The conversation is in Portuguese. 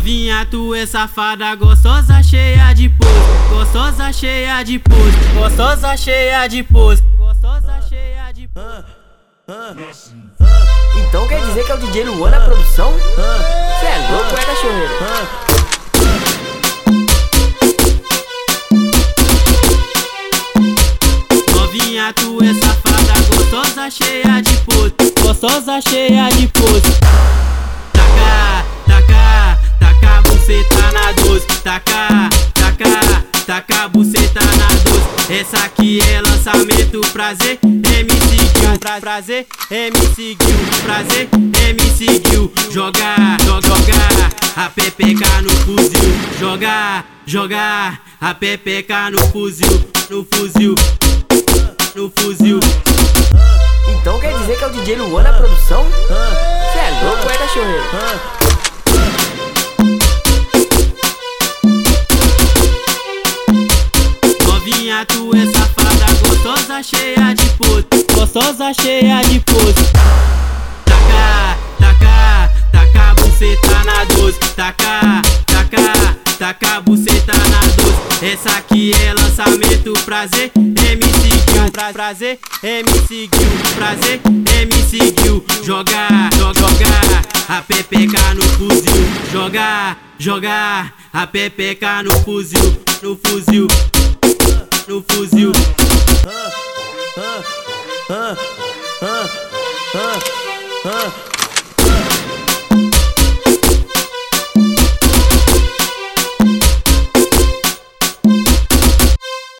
Novinha, tu é safada, gostosa, cheia de pose. Gostosa, cheia de pose. Gostosa, cheia de pose. Gostosa, cheia de pose. Então quer dizer que é o DJ Luan na produção? Cê é louco, é cachorreiro? Novinha, tu é safada, gostosa, cheia de pose. Gostosa, cheia de pose. Taca, taca, taca, buceta na doce. Essa aqui é lançamento, prazer, MC Gil. Pra, prazer, MC Gil. Prazer, MC Gil. Jogar, joga, jogar, a PPK no fuzil. Jogar, jogar, a PPK no fuzil. No fuzil, no fuzil. Então quer dizer que é o DJ Luan na produção? Cê é louco, é cachorreiro? Novinha, tu é safada, gostosa, cheia de pose. Gostosa, cheia de pose. Taca, taca, taca, buceta na doce. Taca, taca, taca, buceta na doce. Essa aqui é lançamento, prazer, MC Gil. Pra, prazer, MC Gil. Prazer, MC Gil. Jogar, joga, jogar, a PPK no fuzil. Jogar, jogar, a PPK no fuzil. No fuzil no fuzil. Ah, ah, ah, ah, ah.